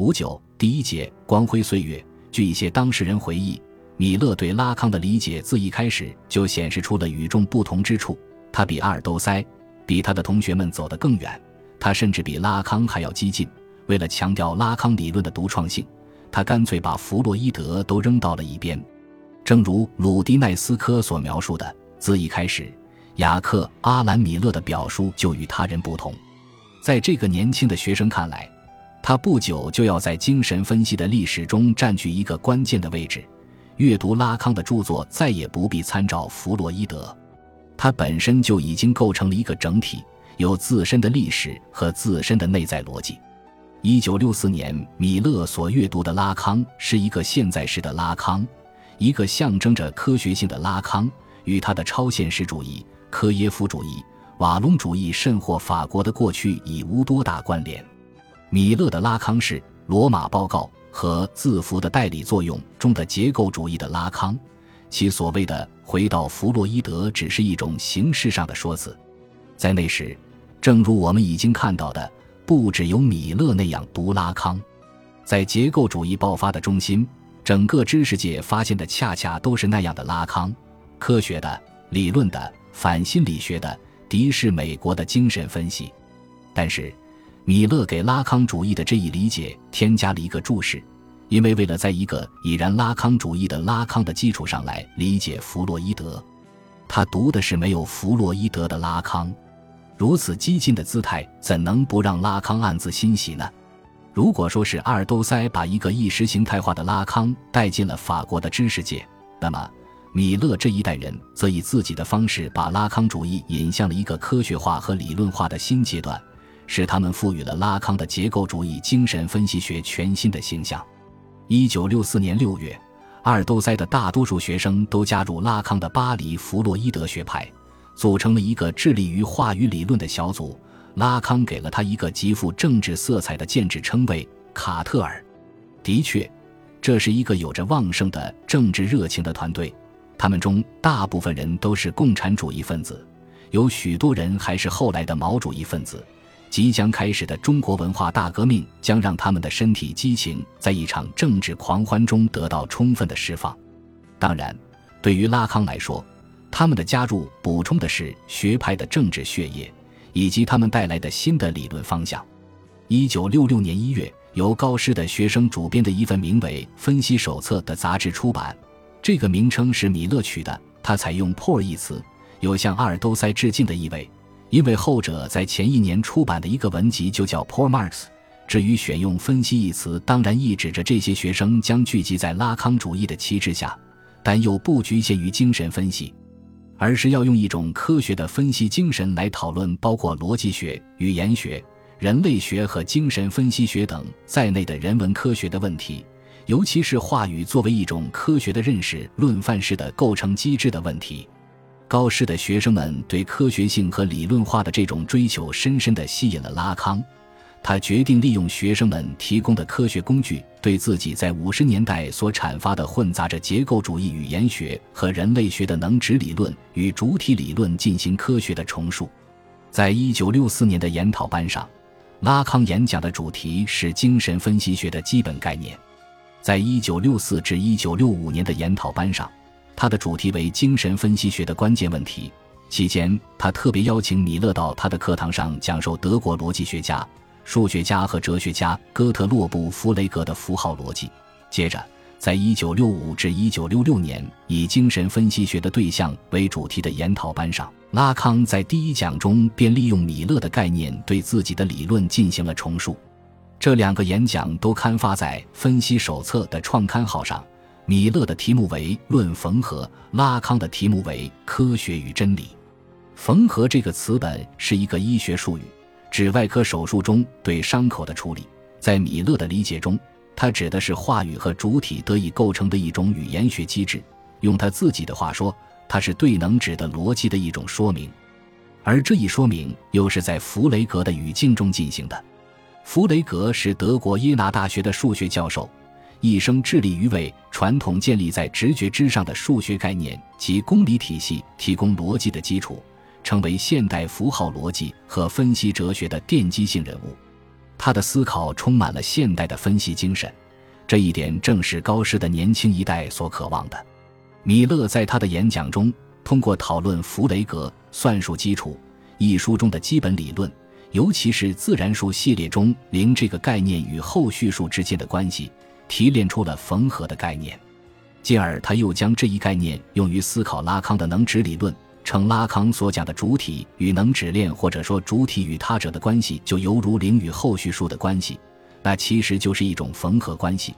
五九第一节光辉岁月。据一些当事人回忆，米勒对拉康的理解自一开始就显示出了与众不同之处。他比阿尔都塞，比他的同学们走得更远。他甚至比拉康还要激进。为了强调拉康理论的独创性，他干脆把弗洛伊德都扔到了一边。正如鲁迪奈斯科所描述的，自一开始，雅克·阿兰·米勒的表述就与他人不同。在这个年轻的学生看来，他不久就要在精神分析的历史中占据一个关键的位置。阅读拉康的著作，再也不必参照弗洛伊德，他本身就已经构成了一个整体，有自身的历史和自身的内在逻辑。一九六四年，米勒所阅读的拉康是一个现在式的拉康，一个象征着科学性的拉康，与他的超现实主义、科耶夫主义、瓦隆主义甚或法国的过去已无多大关联。米勒的拉康是《罗马报告》和《字符的代理作用》中的结构主义的拉康，其所谓的回到弗洛伊德只是一种形式上的说辞。在那时，正如我们已经看到的。不只有米勒那样读拉康，在结构主义爆发的中心，整个知识界发现的恰恰都是那样的拉康：科学的、理论的、反心理学的、敌视美国的精神分析。但是，米勒给拉康主义的这一理解添加了一个注释，因为为了在一个已然拉康主义的拉康的基础上来理解弗洛伊德，他读的是没有弗洛伊德的拉康。如此激进的姿态，怎能不让拉康暗自欣喜呢？如果说是阿尔都塞把一个意识形态化的拉康带进了法国的知识界，那么米勒这一代人则以自己的方式把拉康主义引向了一个科学化和理论化的新阶段，使他们赋予了拉康的结构主义精神分析学全新的形象。一九六四年六月，阿尔都塞的大多数学生都加入拉康的巴黎弗洛伊德学派。组成了一个致力于话语理论的小组。拉康给了他一个极富政治色彩的建制称谓——卡特尔。的确，这是一个有着旺盛的政治热情的团队。他们中大部分人都是共产主义分子，有许多人还是后来的毛主义分子。即将开始的中国文化大革命将让他们的身体激情在一场政治狂欢中得到充分的释放。当然，对于拉康来说，他们的加入补充的是学派的政治血液，以及他们带来的新的理论方向。一九六六年一月，由高师的学生主编的一份名为《分析手册》的杂志出版。这个名称是米勒取的，他采用 “por” 一词，有向阿尔都塞致敬的意味，因为后者在前一年出版的一个文集就叫 “poor Marx”。至于选用“分析”一词，当然意指着这些学生将聚集在拉康主义的旗帜下，但又不局限于精神分析。而是要用一种科学的分析精神来讨论包括逻辑学、语言学、人类学和精神分析学等在内的人文科学的问题，尤其是话语作为一种科学的认识论范式的构成机制的问题。高师的学生们对科学性和理论化的这种追求，深深地吸引了拉康。他决定利用学生们提供的科学工具，对自己在五十年代所阐发的混杂着结构主义语言学和人类学的能指理论与主体理论进行科学的重述。在一九六四年的研讨班上，拉康演讲的主题是精神分析学的基本概念。在一九六四至一九六五年的研讨班上，他的主题为精神分析学的关键问题。期间，他特别邀请米勒到他的课堂上讲授德国逻辑学家。数学家和哲学家哥特洛布·弗雷格的符号逻辑。接着，在1965至1966年以精神分析学的对象为主题的研讨班上，拉康在第一讲中便利用米勒的概念对自己的理论进行了重述。这两个演讲都刊发在《分析手册》的创刊号上。米勒的题目为“论缝合”，拉康的题目为“科学与真理”。缝合这个词本是一个医学术语。指外科手术中对伤口的处理，在米勒的理解中，它指的是话语和主体得以构成的一种语言学机制。用他自己的话说，它是对能指的逻辑的一种说明，而这一说明又是在弗雷格的语境中进行的。弗雷格是德国耶拿大学的数学教授，一生致力于为传统建立在直觉之上的数学概念及公理体系提供逻辑的基础。成为现代符号逻辑和分析哲学的奠基性人物。他的思考充满了现代的分析精神，这一点正是高师的年轻一代所渴望的。米勒在他的演讲中，通过讨论弗雷格算术基础一书中的基本理论，尤其是自然数系列中零这个概念与后续数之间的关系，提炼出了缝合的概念。进而，他又将这一概念用于思考拉康的能指理论，称拉康所讲的主体与能指链，或者说主体与他者的关系，就犹如零与后续数的关系，那其实就是一种缝合关系。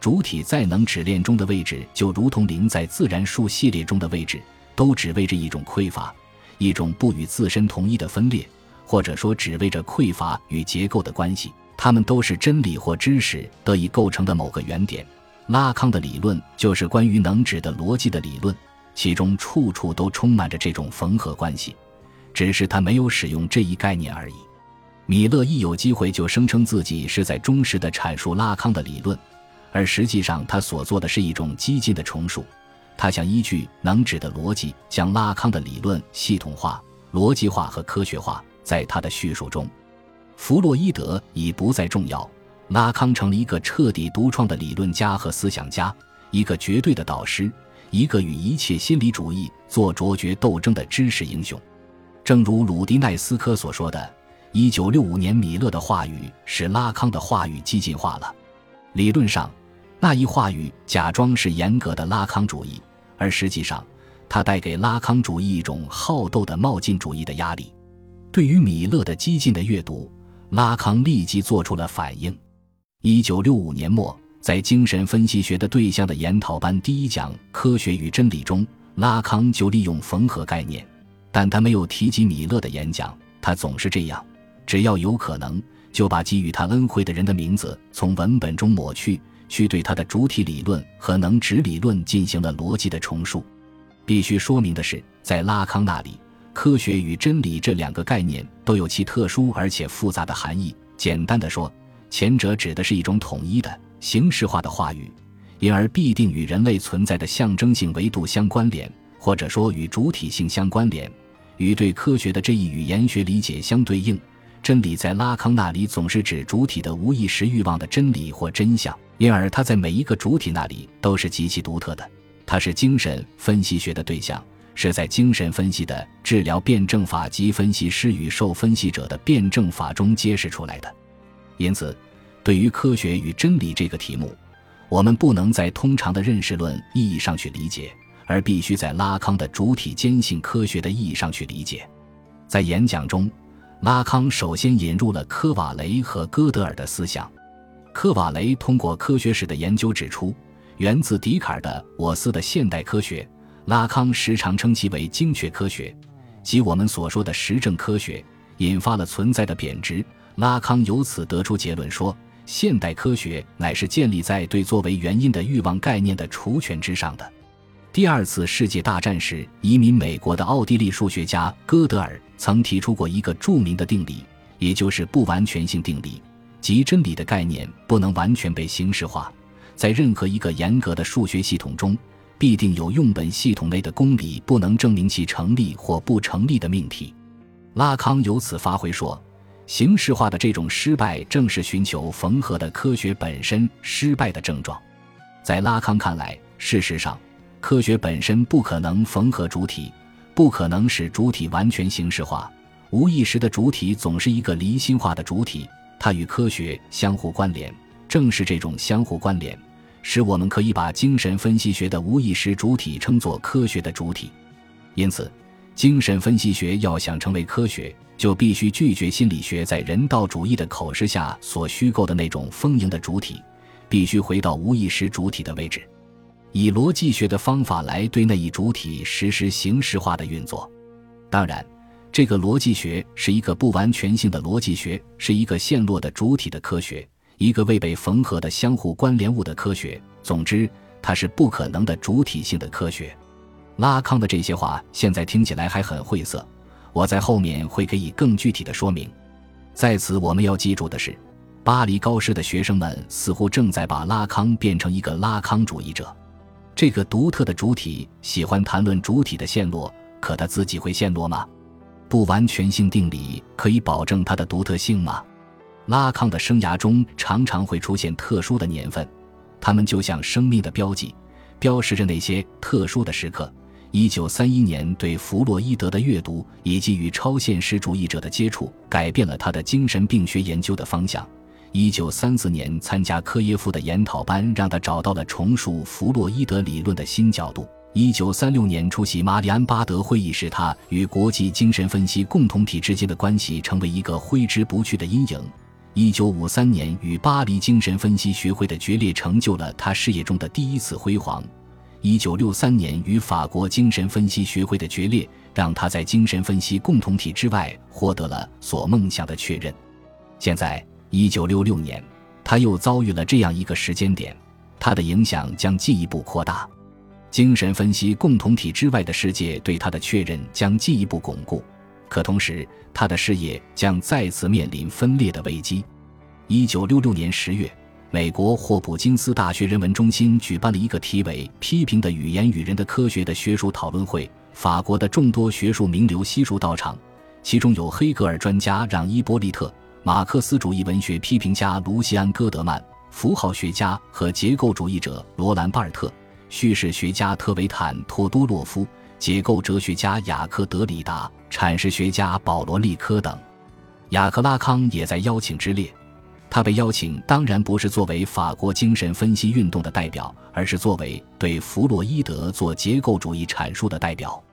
主体在能指链中的位置，就如同零在自然数系列中的位置，都只为着一种匮乏，一种不与自身同一的分裂，或者说只为着匮乏与结构的关系。它们都是真理或知识得以构成的某个原点。拉康的理论就是关于能指的逻辑的理论，其中处处都充满着这种缝合关系，只是他没有使用这一概念而已。米勒一有机会就声称自己是在忠实的阐述拉康的理论，而实际上他所做的是一种激进的重述。他想依据能指的逻辑，将拉康的理论系统化、逻辑化和科学化。在他的叙述中，弗洛伊德已不再重要。拉康成了一个彻底独创的理论家和思想家，一个绝对的导师，一个与一切心理主义做卓绝斗争的知识英雄。正如鲁迪奈斯科所说的，一九六五年米勒的话语使拉康的话语激进化了。理论上，那一话语假装是严格的拉康主义，而实际上，它带给拉康主义一种好斗的冒进主义的压力。对于米勒的激进的阅读，拉康立即做出了反应。一九六五年末，在精神分析学的对象的研讨班第一讲《科学与真理》中，拉康就利用缝合概念，但他没有提及米勒的演讲。他总是这样，只要有可能，就把给予他恩惠的人的名字从文本中抹去，去对他的主体理论和能指理论进行了逻辑的重述。必须说明的是，在拉康那里，科学与真理这两个概念都有其特殊而且复杂的含义。简单的说，前者指的是一种统一的形式化的话语，因而必定与人类存在的象征性维度相关联，或者说与主体性相关联，与对科学的这一语言学理解相对应。真理在拉康那里总是指主体的无意识欲望的真理或真相，因而它在每一个主体那里都是极其独特的。它是精神分析学的对象，是在精神分析的治疗辩证法及分析师与受分析者的辩证法中揭示出来的。因此，对于科学与真理这个题目，我们不能在通常的认识论意义上去理解，而必须在拉康的主体坚信科学的意义上去理解。在演讲中，拉康首先引入了科瓦雷和哥德尔的思想。科瓦雷通过科学史的研究指出，源自笛卡尔的“我思”的现代科学，拉康时常称其为精确科学，即我们所说的实证科学，引发了存在的贬值。拉康由此得出结论说，现代科学乃是建立在对作为原因的欲望概念的除权之上的。第二次世界大战时，移民美国的奥地利数学家哥德尔曾提出过一个著名的定理，也就是不完全性定理，即真理的概念不能完全被形式化。在任何一个严格的数学系统中，必定有用本系统内的公理不能证明其成立或不成立的命题。拉康由此发挥说。形式化的这种失败，正是寻求缝合的科学本身失败的症状。在拉康看来，事实上，科学本身不可能缝合主体，不可能使主体完全形式化。无意识的主体总是一个离心化的主体，它与科学相互关联。正是这种相互关联，使我们可以把精神分析学的无意识主体称作科学的主体。因此，精神分析学要想成为科学。就必须拒绝心理学在人道主义的口实下所虚构的那种丰盈的主体，必须回到无意识主体的位置，以逻辑学的方法来对那一主体实施形式化的运作。当然，这个逻辑学是一个不完全性的逻辑学，是一个陷落的主体的科学，一个未被缝合的相互关联物的科学。总之，它是不可能的主体性的科学。拉康的这些话现在听起来还很晦涩。我在后面会给予更具体的说明。在此，我们要记住的是，巴黎高师的学生们似乎正在把拉康变成一个拉康主义者。这个独特的主体喜欢谈论主体的陷落，可他自己会陷落吗？不完全性定理可以保证它的独特性吗？拉康的生涯中常常会出现特殊的年份，他们就像生命的标记，标识着那些特殊的时刻。一九三一年对弗洛伊德的阅读以及与超现实主义者的接触，改变了他的精神病学研究的方向。一九三四年参加科耶夫的研讨班，让他找到了重塑弗洛伊德理论的新角度。一九三六年出席马里安巴德会议，使他与国际精神分析共同体之间的关系成为一个挥之不去的阴影。一九五三年与巴黎精神分析学会的决裂，成就了他事业中的第一次辉煌。一九六三年与法国精神分析学会的决裂，让他在精神分析共同体之外获得了所梦想的确认。现在，一九六六年，他又遭遇了这样一个时间点，他的影响将进一步扩大。精神分析共同体之外的世界对他的确认将进一步巩固，可同时，他的事业将再次面临分裂的危机。一九六六年十月。美国霍普金斯大学人文中心举办了一个题为“批评的语言与人的科学”的学术讨论会。法国的众多学术名流悉数到场，其中有黑格尔专家让·伊波利特、马克思主义文学批评家卢西安·戈德曼、符号学家和结构主义者罗兰·巴尔特、叙事学家特维坦·托多洛夫、结构哲学家雅克·德里达、阐释学家保罗·利科等。雅克·拉康也在邀请之列。他被邀请，当然不是作为法国精神分析运动的代表，而是作为对弗洛伊德做结构主义阐述的代表。